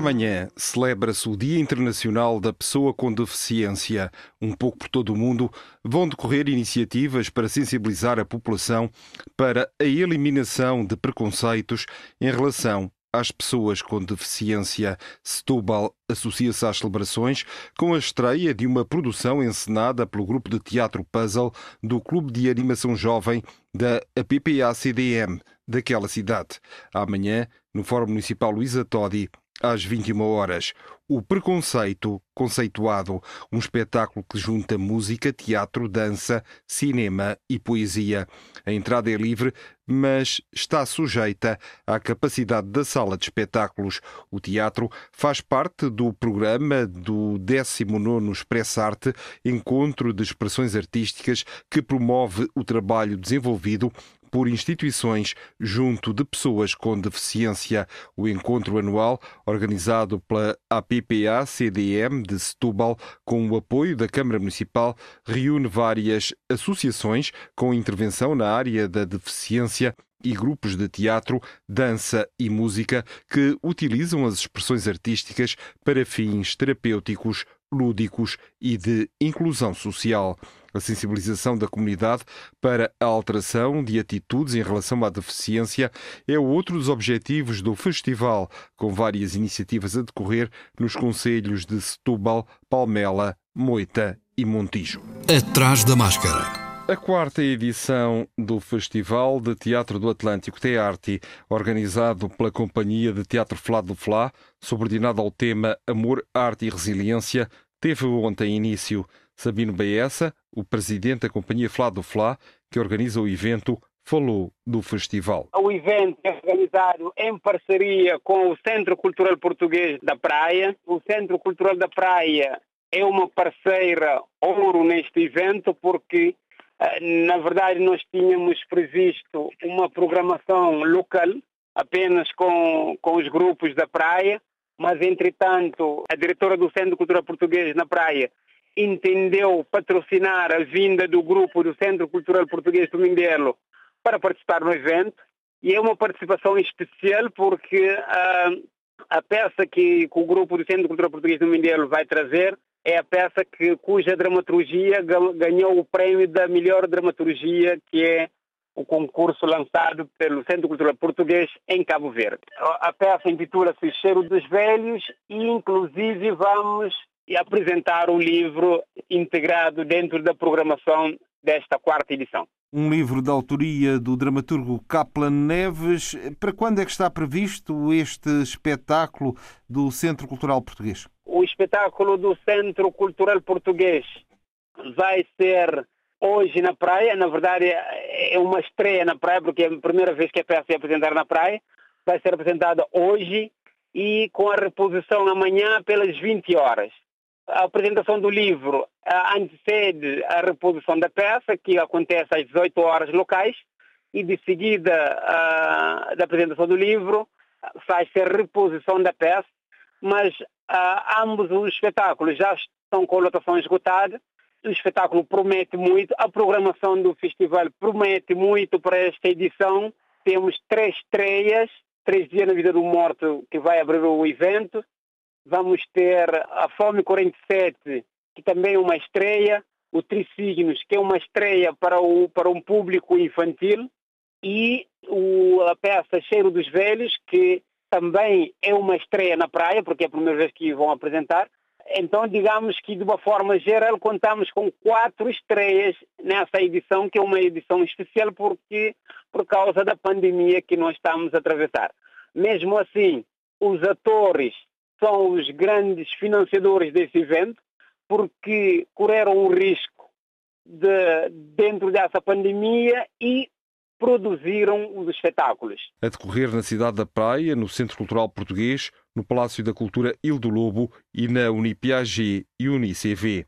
Amanhã celebra-se o Dia Internacional da Pessoa com Deficiência. Um pouco por todo o mundo vão decorrer iniciativas para sensibilizar a população para a eliminação de preconceitos em relação às pessoas com deficiência. Setúbal associa-se às celebrações com a estreia de uma produção encenada pelo grupo de teatro Puzzle do Clube de Animação Jovem da APPA-CDM daquela cidade. Amanhã, no Fórum Municipal Luísa Todi, às 21 horas. O Preconceito Conceituado, um espetáculo que junta música, teatro, dança, cinema e poesia. A entrada é livre, mas está sujeita à capacidade da sala de espetáculos. O teatro faz parte do programa do 19 Expressarte, encontro de expressões artísticas que promove o trabalho desenvolvido por instituições junto de pessoas com deficiência. O encontro anual, organizado pela APPA-CDM de Setúbal, com o apoio da Câmara Municipal, reúne várias associações com intervenção na área da deficiência e grupos de teatro, dança e música que utilizam as expressões artísticas para fins terapêuticos, lúdicos e de inclusão social. A sensibilização da comunidade para a alteração de atitudes em relação à deficiência é outro dos objetivos do festival, com várias iniciativas a decorrer nos conselhos de Setúbal, Palmela, Moita e Montijo. Atrás da máscara. A quarta edição do Festival de Teatro do Atlântico Tearte, organizado pela Companhia de Teatro Flá do Flá, subordinado ao tema Amor, Arte e Resiliência, teve ontem início. Sabino Baessa, o presidente da Companhia Flá do Flá, que organiza o evento, falou do festival. O evento é organizado em parceria com o Centro Cultural Português da Praia. O Centro Cultural da Praia é uma parceira ouro neste evento porque eh, na verdade nós tínhamos previsto uma programação local apenas com, com os grupos da praia, mas entretanto a diretora do Centro Cultural Português na praia entendeu patrocinar a vinda do grupo do Centro Cultural Português do Mindelo para participar no evento. E é uma participação especial porque uh, a peça que, que, o grupo do Centro Cultural Português do Mindelo vai trazer é a peça que, cuja dramaturgia ganhou o prêmio da melhor dramaturgia, que é o concurso lançado pelo Centro Cultural Português em Cabo Verde. A peça intitula-se Cheiro dos Velhos e, inclusive, vamos e apresentar o livro integrado dentro da programação desta quarta edição. Um livro da autoria do dramaturgo Kaplan Neves. Para quando é que está previsto este espetáculo do Centro Cultural Português? O espetáculo do Centro Cultural Português vai ser hoje na praia. Na verdade, é uma estreia na praia, porque é a primeira vez que a peça é apresentada na praia. Vai ser apresentada hoje e com a reposição amanhã pelas 20 horas a apresentação do livro antecede a reposição da peça, que acontece às 18 horas locais, e de seguida a, da apresentação do livro faz-se a reposição da peça, mas ambos os espetáculos já estão com lotação esgotada. O espetáculo promete muito, a programação do festival promete muito para esta edição. Temos três estreias, três dias na vida do morto que vai abrir o evento vamos ter a Fome 47, que também é uma estreia, o Tricignos, que é uma estreia para, o, para um público infantil, e o, a peça Cheiro dos Velhos, que também é uma estreia na praia, porque é a primeira vez que vão apresentar. Então, digamos que de uma forma geral, contamos com quatro estreias nessa edição, que é uma edição especial porque por causa da pandemia que nós estamos a atravessar. Mesmo assim, os atores são os grandes financiadores desse evento, porque correram o risco de, dentro dessa pandemia e produziram os espetáculos. A decorrer na cidade da Praia, no Centro Cultural Português, no Palácio da Cultura Il do Lobo e na Unipiaget e UniCV.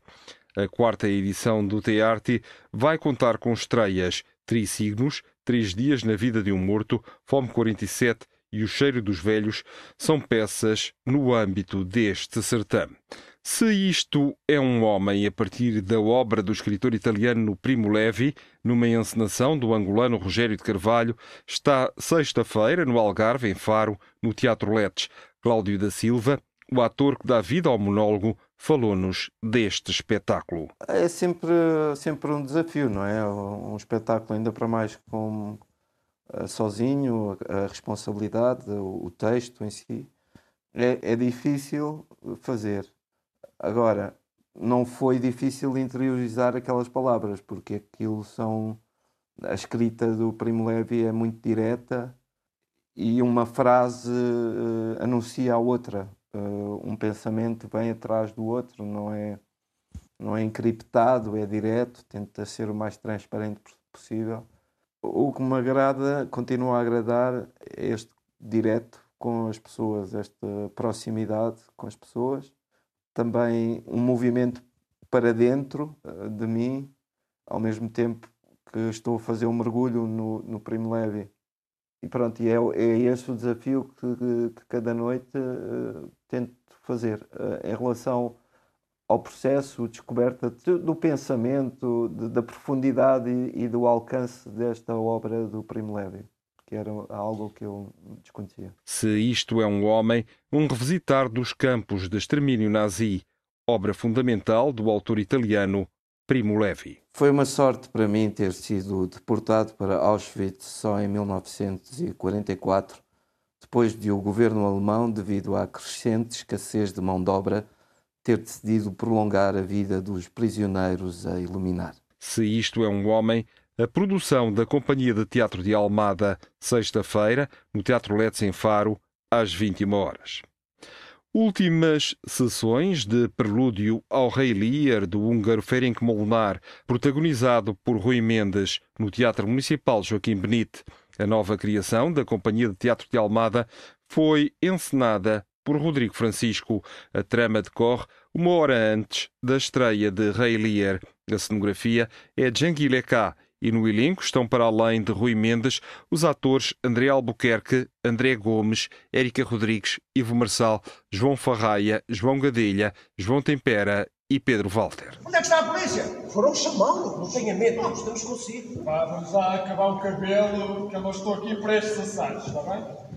A quarta edição do Tearte vai contar com estreias Trisignos, Três Dias na Vida de um Morto, Fome 47 e O Cheiro dos Velhos são peças no âmbito deste certame. Se isto é um homem a partir da obra do escritor italiano Primo Levi, numa encenação do angolano Rogério de Carvalho, está sexta-feira no Algarve, em Faro, no Teatro Letes. Cláudio da Silva, o ator que dá vida ao monólogo, falou-nos deste espetáculo. É sempre, sempre um desafio, não é? Um espetáculo, ainda para mais com sozinho, a responsabilidade, o, o texto em si. É, é difícil fazer. Agora, não foi difícil interiorizar aquelas palavras, porque aquilo são. A escrita do Primo Levi é muito direta e uma frase uh, anuncia a outra. Uh, um pensamento vem atrás do outro, não é, não é encriptado, é direto, tenta ser o mais transparente possível. O que me agrada, continua a agradar, é este direto com as pessoas, esta proximidade com as pessoas também um movimento para dentro uh, de mim, ao mesmo tempo que estou a fazer um mergulho no, no Primo Levi. E pronto, e é, é esse o desafio que, que cada noite uh, tento fazer uh, em relação ao processo, descoberta de, do pensamento, de, da profundidade e, e, do alcance desta obra do Primo Levi que era algo que eu desconhecia. Se isto é um homem, um revisitar dos campos de extermínio nazi, obra fundamental do autor italiano Primo Levi. Foi uma sorte para mim ter sido deportado para Auschwitz só em 1944, depois de o governo alemão, devido à crescente escassez de mão de obra, ter decidido prolongar a vida dos prisioneiros a iluminar. Se isto é um homem, a produção da Companhia de Teatro de Almada, sexta-feira, no Teatro Let's em Faro, às 21 horas. Últimas sessões de prelúdio ao Rei Lear do húngaro Ferenc Molnar, protagonizado por Rui Mendes, no Teatro Municipal Joaquim Benite. A nova criação da Companhia de Teatro de Almada foi encenada por Rodrigo Francisco. A trama decorre uma hora antes da estreia de Rei Lear. A cenografia é de Jean Guillecá e no elenco estão, para além de Rui Mendes, os atores André Albuquerque, André Gomes, Érica Rodrigues, Ivo Marçal, João Farraia, João Gadelha, João Tempera e Pedro Walter. Onde é que está a polícia? Foram chamá-lo, não tenha medo, nós estamos consigo. Vá, vamos lá acabar o cabelo, que eu não estou aqui para estes assaltos, está bem?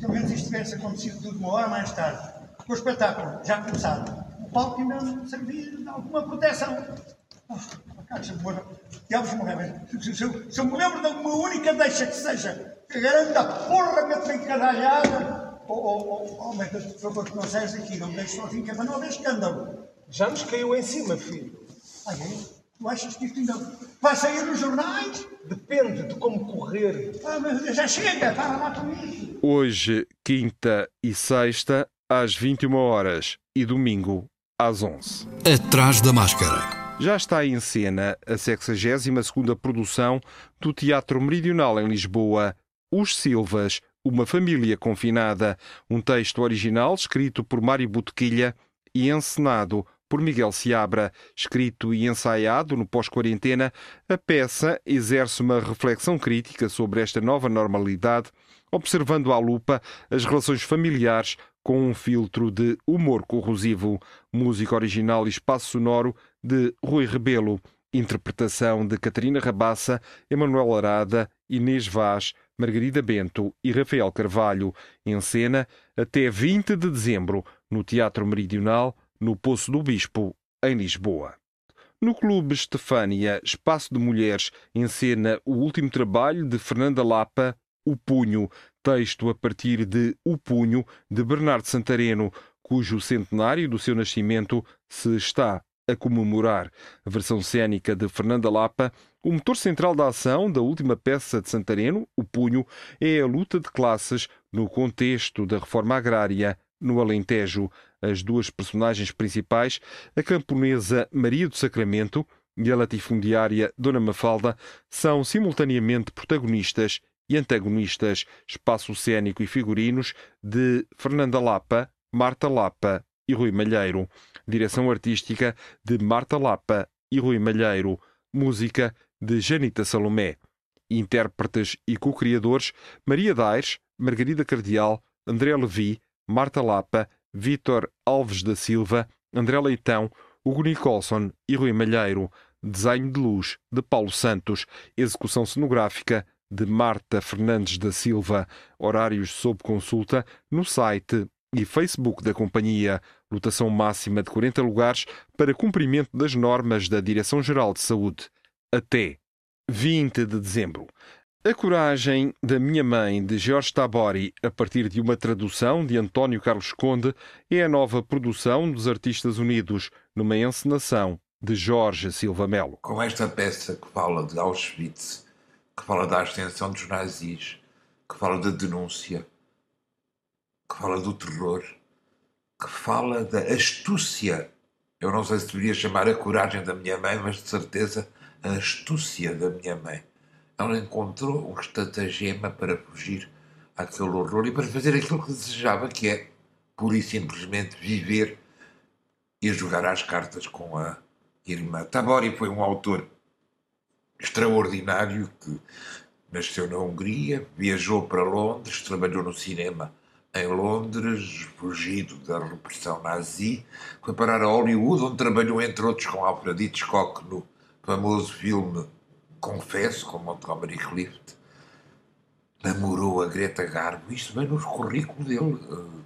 Pelo menos isto tivesse acontecido tudo uma hora mais tarde. O espetáculo já começado. O palco ainda não servia de alguma proteção. Caixa de Moura, Diabos morrer, se, se, se eu me lembro de uma única deixa que seja, que garanta a porra me tem encadalhada, oh, oh, oh, aumenta por favor que não saias aqui, não me deixes sozinho, que é para não haver escândalo. Já nos caiu em cima, filho. Ah, é? Tu achas que isto ainda vai sair nos jornais? Depende de como correr. Ah, mas já chega, para lá com isso. Hoje, quinta e sexta, às 21 horas e domingo, às 11. Atrás da máscara já está em cena a 62ª produção do Teatro Meridional em Lisboa, Os Silvas, uma família confinada, um texto original escrito por Mário Botequilha e encenado por Miguel Seabra. Escrito e ensaiado no pós-quarentena, a peça exerce uma reflexão crítica sobre esta nova normalidade, observando à lupa as relações familiares com um filtro de humor corrosivo. Música original e espaço sonoro de Rui Rebelo. Interpretação de Catarina Rabassa, Emanuel Arada, Inês Vaz, Margarida Bento e Rafael Carvalho. Em cena até 20 de dezembro, no Teatro Meridional, no Poço do Bispo, em Lisboa. No Clube Estefânia, Espaço de Mulheres, encena o último trabalho de Fernanda Lapa, O Punho, texto a partir de O Punho, de Bernardo Santareno, cujo centenário do seu nascimento se está a comemorar. A versão cênica de Fernanda Lapa, o motor central da ação da última peça de Santareno, o Punho, é a luta de classes no contexto da reforma agrária no Alentejo. As duas personagens principais, a camponesa Maria do Sacramento, e a latifundiária Dona Mafalda são simultaneamente protagonistas e antagonistas, espaço cênico e figurinos de Fernanda Lapa, Marta Lapa e Rui Malheiro. Direção artística de Marta Lapa e Rui Malheiro. Música de Janita Salomé. Intérpretes e co-criadores Maria Daires, Margarida Cardial, André Levi, Marta Lapa, Vítor Alves da Silva, André Leitão, Hugo Nicholson e Rui Malheiro. Desenho de luz de Paulo Santos. Execução cenográfica de Marta Fernandes da Silva. Horários sob consulta no site e Facebook da companhia. Lotação máxima de 40 lugares para cumprimento das normas da Direção-Geral de Saúde. Até 20 de dezembro. A Coragem da Minha Mãe, de Jorge Tabori, a partir de uma tradução de António Carlos Conde, é a nova produção dos Artistas Unidos, numa encenação de Jorge Silva Melo. Com esta peça que fala de Auschwitz, que fala da ascensão dos nazis, que fala da denúncia, que fala do terror, que fala da astúcia. Eu não sei se deveria chamar a coragem da minha mãe, mas de certeza a astúcia da minha mãe. Ela encontrou um estratagema para fugir àquele horror e para fazer aquilo que desejava, que é, pura e simplesmente, viver e jogar às cartas com a irmã. Tabori foi um autor extraordinário que nasceu na Hungria, viajou para Londres, trabalhou no cinema em Londres, fugido da repressão nazi, foi parar a Hollywood, onde trabalhou, entre outros, com Alfred Hitchcock no famoso filme Confesso, com Montgomery Clift. Namorou a Greta Garbo, isto vem nos currículos dele. Uh,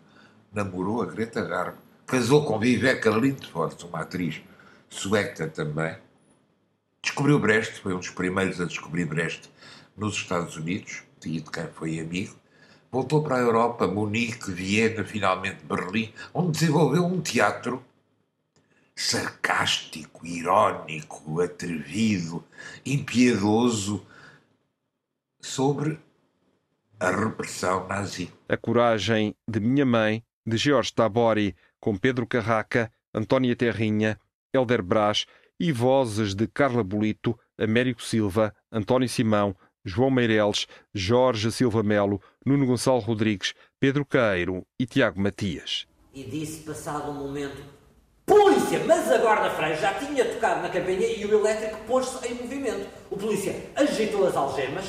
namorou a Greta Garbo. Casou com Viveka Lindfors, uma atriz sueca também. Descobriu Brecht, foi um dos primeiros a descobrir Brecht nos Estados Unidos, e de quem foi amigo voltou para a Europa, Munique, Viena, finalmente Berlim, onde desenvolveu um teatro sarcástico, irónico, atrevido, impiedoso sobre a repressão nazi. A coragem de minha mãe, de Jorge Tabori, com Pedro Carraca, Antónia Terrinha, Helder Brás e vozes de Carla Bolito, Américo Silva, António Simão, João Meireles, Jorge Silva Melo, Nuno Gonçalo Rodrigues, Pedro Caeiro e Tiago Matias. E disse, passado um momento, Polícia! Mas a guarda-freio já tinha tocado na campainha e o elétrico pôs-se em movimento. O polícia agitou as algemas,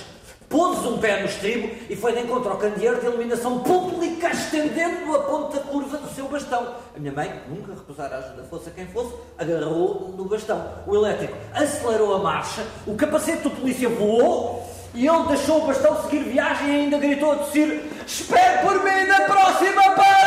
pôs um pé no estribo e foi de encontro ao candeeiro de iluminação pública, estendendo a ponta curva do seu bastão. A minha mãe, nunca recusara ajuda, fosse a quem fosse, agarrou no bastão. O elétrico acelerou a marcha, o capacete do polícia voou e ele deixou o bastão seguir viagem e ainda gritou a tossir: Espere por mim na próxima paragem!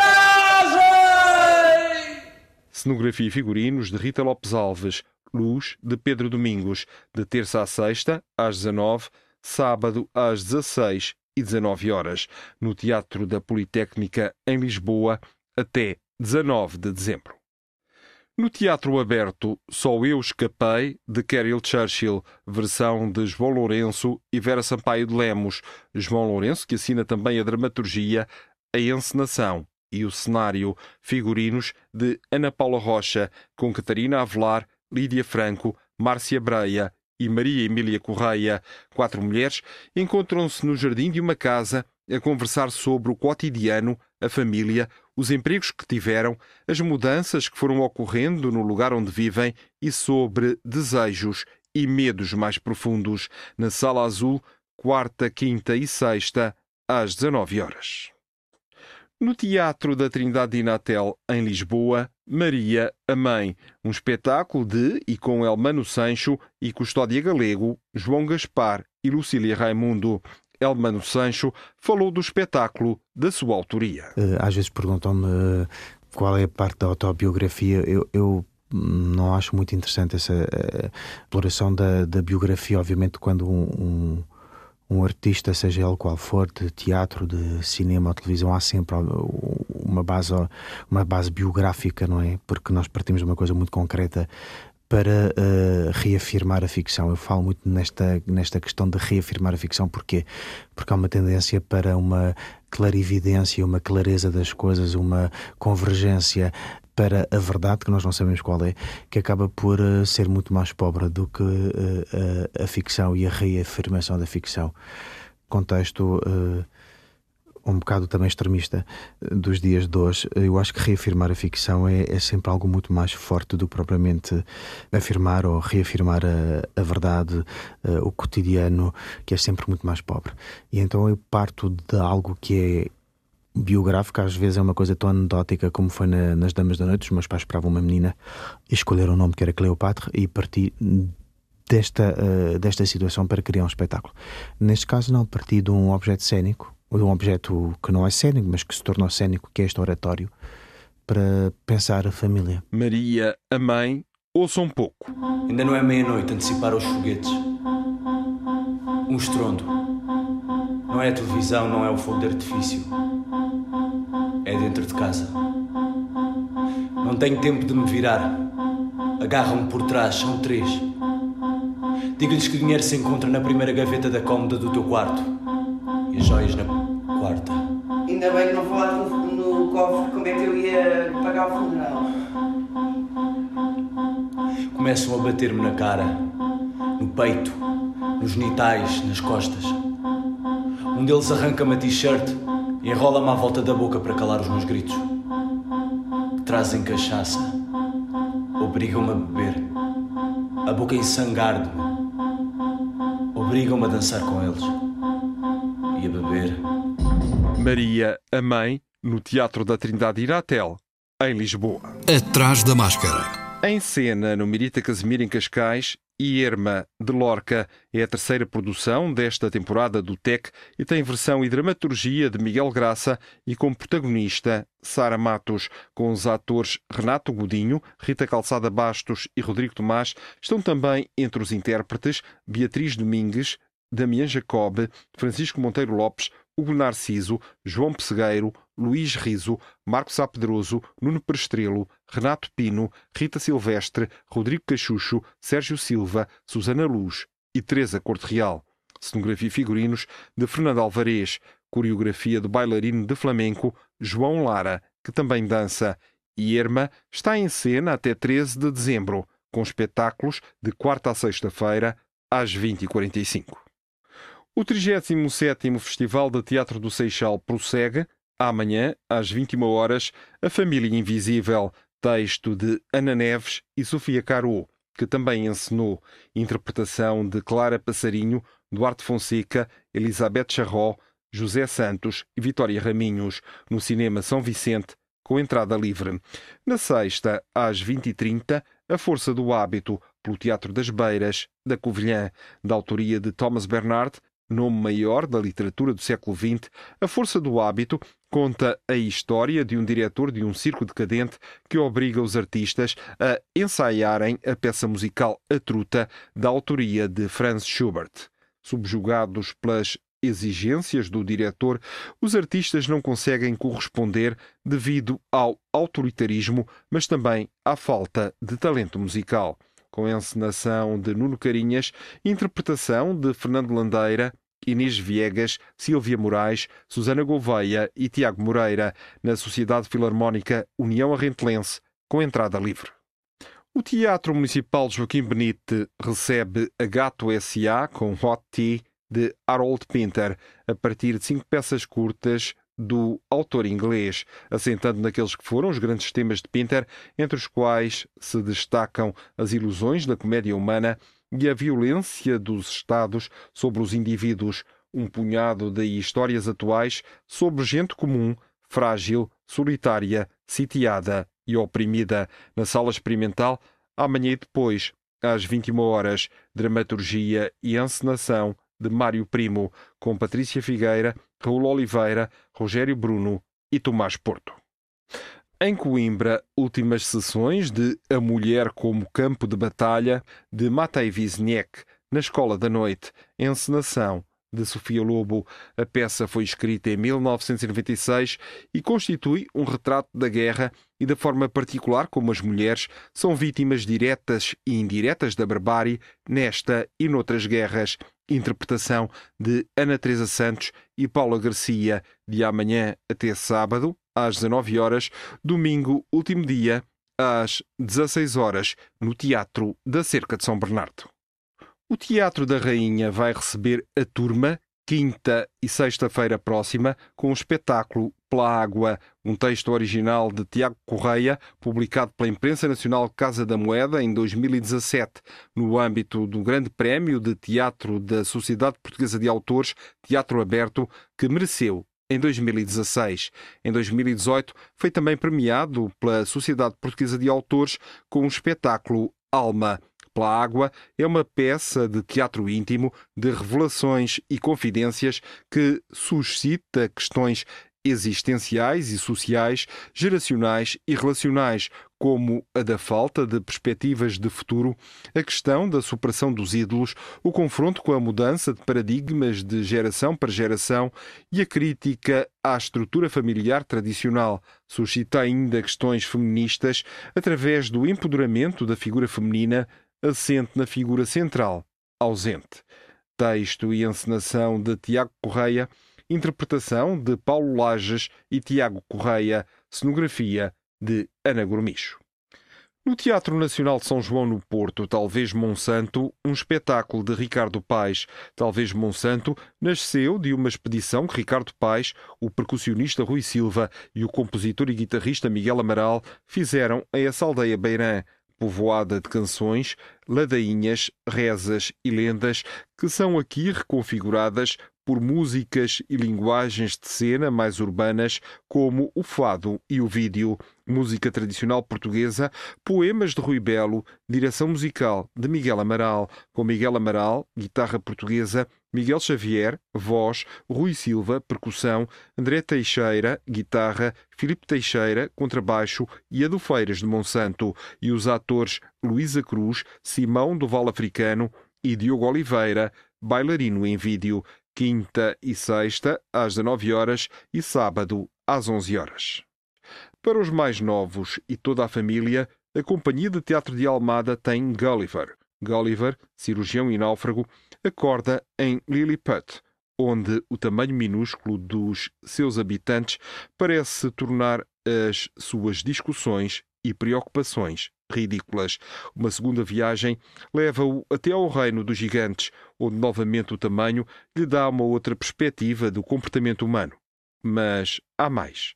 Cenografia e figurinos de Rita Lopes Alves. Luz de Pedro Domingos, de terça a sexta, às 19, sábado às 16 e 19 horas, no Teatro da Politécnica em Lisboa, até 19 de dezembro. No Teatro Aberto, Só Eu Escapei, de Carol Churchill, versão de João Lourenço e Vera Sampaio de Lemos. João Lourenço, que assina também a dramaturgia, a encenação e o cenário, figurinos de Ana Paula Rocha, com Catarina Avelar, Lídia Franco, Márcia Breia e Maria Emília Correia. Quatro mulheres encontram-se no jardim de uma casa a conversar sobre o cotidiano, a família, os empregos que tiveram, as mudanças que foram ocorrendo no lugar onde vivem e sobre desejos e medos mais profundos. Na Sala Azul, quarta, quinta e sexta, às 19 horas. No Teatro da Trindade de Inatel, em Lisboa, Maria, a Mãe, um espetáculo de e com Elmano Sancho e Custódia Galego, João Gaspar e Lucília Raimundo. Elmano Sancho falou do espetáculo da sua autoria. Eh, às vezes perguntam-me eh, qual é a parte da autobiografia. Eu, eu não acho muito interessante essa eh, exploração da, da biografia, obviamente, quando um, um um artista, seja ele qual for, de teatro, de cinema ou televisão, há sempre uma base, uma base biográfica, não é? Porque nós partimos de uma coisa muito concreta para uh, reafirmar a ficção. Eu falo muito nesta, nesta questão de reafirmar a ficção, porquê? Porque há uma tendência para uma clarividência, uma clareza das coisas, uma convergência para a verdade, que nós não sabemos qual é, que acaba por uh, ser muito mais pobre do que uh, a, a, ficção e a reafirmação da ficção. Contexto um bocado também extremista dos dias de hoje, eu acho que reafirmar a ficção é, é sempre algo muito mais forte do que propriamente afirmar ou reafirmar a, a verdade, o cotidiano, que é sempre muito mais pobre. E então eu parto de algo que é biográfica, às vezes é uma coisa tão anedótica como foi na, nas Damas da Noite. Os meus pais esperavam uma menina e escolheram o nome que era Cleopatra e parti desta, uh, desta situação para criar um espetáculo. Neste caso, não, parti de um objeto cénico, de um objeto que não é cénico, mas que se tornou cénico, que é este oratório, para pensar a família. Maria, a mãe, ouça um pouco. Ainda não é meia-noite, antecipar os foguetes. Um estrondo. Não é a televisão, não é o fogo de artifício é dentro de casa. Não tenho tempo de me virar. Agarram-me por trás, são três. Digo-lhes que o dinheiro se encontra na primeira gaveta da cômoda do teu quarto e as joias na quarta. Ainda bem que não falaste no, no cofre como é que eu ia pagar o funeral. Começam a bater-me na cara, no peito, nos genitais, nas costas. Um deles arranca-me a t-shirt Enrola-me à volta da boca para calar os meus gritos. Trazem cachaça. Obrigam-me a beber. A boca ensangar-me. Obrigam-me a dançar com eles. E a beber. Maria, a mãe, no Teatro da Trindade Iratel, em Lisboa. Atrás da máscara. Em cena, no Mirita Casimiro, em Cascais, Irma de Lorca. É a terceira produção desta temporada do TEC e tem versão e dramaturgia de Miguel Graça e como protagonista Sara Matos, com os atores Renato Godinho, Rita Calçada Bastos e Rodrigo Tomás, estão também entre os intérpretes Beatriz Domingues, Damião Jacob, Francisco Monteiro Lopes, Hugo Narciso, João Pessegueiro, Luís Riso, Marcos Sapedroso, Nuno Perestrelo, Renato Pino, Rita Silvestre, Rodrigo Cachucho, Sérgio Silva, Susana Luz e Teresa Corte Real. Cenografia e figurinos de Fernando Alvarez, coreografia do bailarino de flamenco João Lara, que também dança. E Irma está em cena até 13 de dezembro, com espetáculos de quarta a sexta-feira, às 20h45. O 37º Festival de Teatro do Seixal prossegue. Amanhã, às 21 horas, A Família Invisível, texto de Ana Neves e Sofia Caro, que também encenou interpretação de Clara Passarinho, Duarte Fonseca, Elizabeth Charró, José Santos e Vitória Raminhos, no Cinema São Vicente, com entrada livre. Na sexta, às 20h30, A Força do Hábito, pelo Teatro das Beiras, da Covilhã, da autoria de Thomas Bernard, nome maior da literatura do século XX, A Força do Hábito conta a história de um diretor de um circo decadente que obriga os artistas a ensaiarem a peça musical A Truta, da autoria de Franz Schubert. Subjugados pelas exigências do diretor, os artistas não conseguem corresponder devido ao autoritarismo, mas também à falta de talento musical com a encenação de Nuno Carinhas, interpretação de Fernando Landeira, Inês Viegas, Silvia Moraes, Susana Gouveia e Tiago Moreira, na Sociedade Filarmónica União Arrentelense, com entrada livre. O Teatro Municipal Joaquim Benite recebe a Gato S.A. com Hot Tea de Harold Pinter, a partir de cinco peças curtas do autor inglês, assentando naqueles que foram os grandes temas de Pinter, entre os quais se destacam as ilusões da comédia humana e a violência dos Estados sobre os indivíduos, um punhado de histórias atuais sobre gente comum, frágil, solitária, sitiada e oprimida, na sala experimental, amanhã e depois, às 21 horas, dramaturgia e encenação de Mário Primo, com Patrícia Figueira, Raul Oliveira, Rogério Bruno e Tomás Porto. Em Coimbra, últimas sessões de A Mulher como Campo de Batalha, de Matei Wisniewski, na Escola da Noite, encenação de Sofia Lobo. A peça foi escrita em 1996 e constitui um retrato da guerra e da forma particular como as mulheres são vítimas diretas e indiretas da barbárie nesta e noutras guerras. Interpretação de Ana Teresa Santos e Paula Garcia, de amanhã até sábado, às 19 horas, domingo, último dia, às 16 horas, no Teatro da Cerca de São Bernardo. O Teatro da Rainha vai receber a turma quinta e sexta-feira próxima com o espetáculo Pela Água, um texto original de Tiago Correia, publicado pela Imprensa Nacional Casa da Moeda em 2017, no âmbito do Grande Prémio de Teatro da Sociedade Portuguesa de Autores, Teatro Aberto, que mereceu em 2016. Em 2018, foi também premiado pela Sociedade Portuguesa de Autores com o espetáculo Alma pela Água é uma peça de teatro íntimo de revelações e confidências que suscita questões existenciais e sociais, geracionais e relacionais, como a da falta de perspectivas de futuro, a questão da superação dos ídolos, o confronto com a mudança de paradigmas de geração para geração e a crítica à estrutura familiar tradicional. Suscita ainda questões feministas através do empoderamento da figura feminina assente na figura central, ausente. Texto e encenação de Tiago Correia, interpretação de Paulo Lages e Tiago Correia, cenografia de Ana Gourmicho. No Teatro Nacional de São João no Porto, Talvez Monsanto, um espetáculo de Ricardo Paes. Talvez Monsanto nasceu de uma expedição que Ricardo Paes, o percussionista Rui Silva e o compositor e guitarrista Miguel Amaral fizeram a essa aldeia beirã povoada de canções, ladainhas, rezas e lendas que são aqui reconfiguradas por músicas e linguagens de cena mais urbanas, como o fado e o vídeo, música tradicional portuguesa, poemas de Rui Belo, direção musical de Miguel Amaral, com Miguel Amaral, guitarra portuguesa, Miguel Xavier, voz, Rui Silva, percussão, André Teixeira, guitarra, Filipe Teixeira, contrabaixo e Adolfeiras de Monsanto, e os atores Luísa Cruz, Simão do Val Africano e Diogo Oliveira, bailarino em vídeo quinta e sexta, às 19 horas e sábado, às 11 horas. Para os mais novos e toda a família, a Companhia de Teatro de Almada tem Gulliver. Gulliver, cirurgião e náufrago, acorda em Lilliput, onde o tamanho minúsculo dos seus habitantes parece tornar as suas discussões e preocupações ridículas. Uma segunda viagem leva-o até ao reino dos gigantes, onde novamente o tamanho lhe dá uma outra perspectiva do comportamento humano. Mas há mais.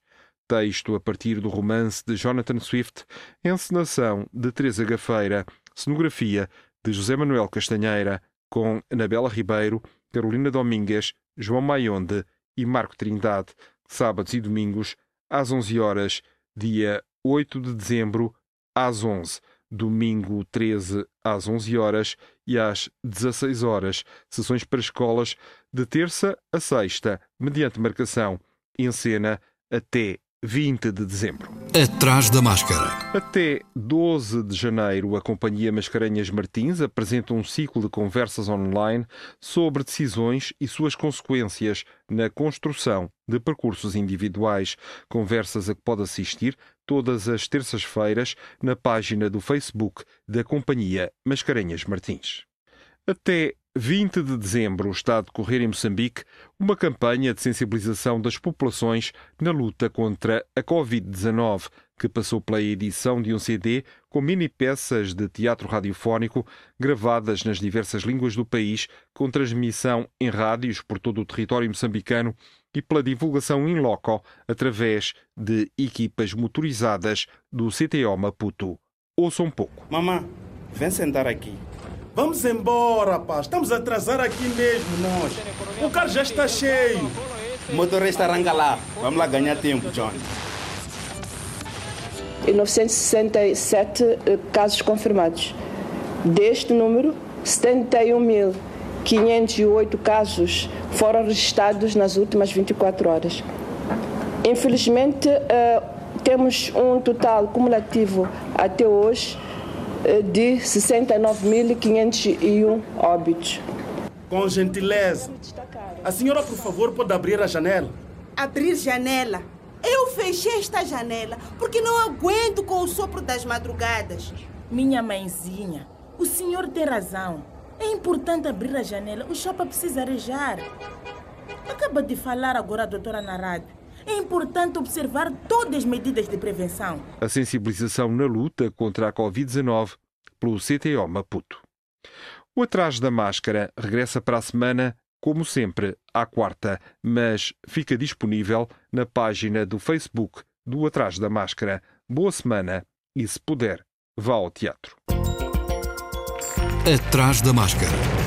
Texto a partir do romance de Jonathan Swift, encenação de Teresa Gafeira, cenografia de José Manuel Castanheira, com Anabela Ribeiro, Carolina Domingues, João Maionde e Marco Trindade, sábados e domingos, às 11 horas, dia 8 de dezembro, às 11, domingo 13 às 11 horas e às 16 horas, sessões para escolas de terça a sexta, mediante marcação em cena até 20 de dezembro. Atrás da máscara. Até 12 de janeiro, a Companhia Mascarenhas Martins apresenta um ciclo de conversas online sobre decisões e suas consequências na construção de percursos individuais. Conversas a que pode assistir todas as terças-feiras na página do Facebook da Companhia Mascarenhas Martins. Até 20 de dezembro está a decorrer em Moçambique uma campanha de sensibilização das populações na luta contra a Covid-19, que passou pela edição de um CD com mini peças de teatro radiofónico gravadas nas diversas línguas do país, com transmissão em rádios por todo o território moçambicano e pela divulgação in loco através de equipas motorizadas do CTO Maputo. Ouça um pouco. Mamã, vem sentar aqui. Vamos embora, rapaz. Estamos a atrasar aqui mesmo, nós. O carro já está cheio. O motorista arranca lá. Vamos lá ganhar tempo, John. E 967 eh, casos confirmados. Deste número, 71.508 casos foram registrados nas últimas 24 horas. Infelizmente, eh, temos um total cumulativo até hoje de 69.501 óbitos. Com gentileza. A senhora, por favor, pode abrir a janela? Abrir janela? Eu fechei esta janela porque não aguento com o sopro das madrugadas. Minha mãezinha, o senhor tem razão. É importante abrir a janela. O chapa precisa arejar. Acaba de falar agora a doutora na rádio. É importante observar todas as medidas de prevenção. A sensibilização na luta contra a Covid-19 pelo CTO Maputo. O Atrás da Máscara regressa para a semana, como sempre, à quarta, mas fica disponível na página do Facebook do Atrás da Máscara. Boa semana e, se puder, vá ao teatro. Atrás da Máscara.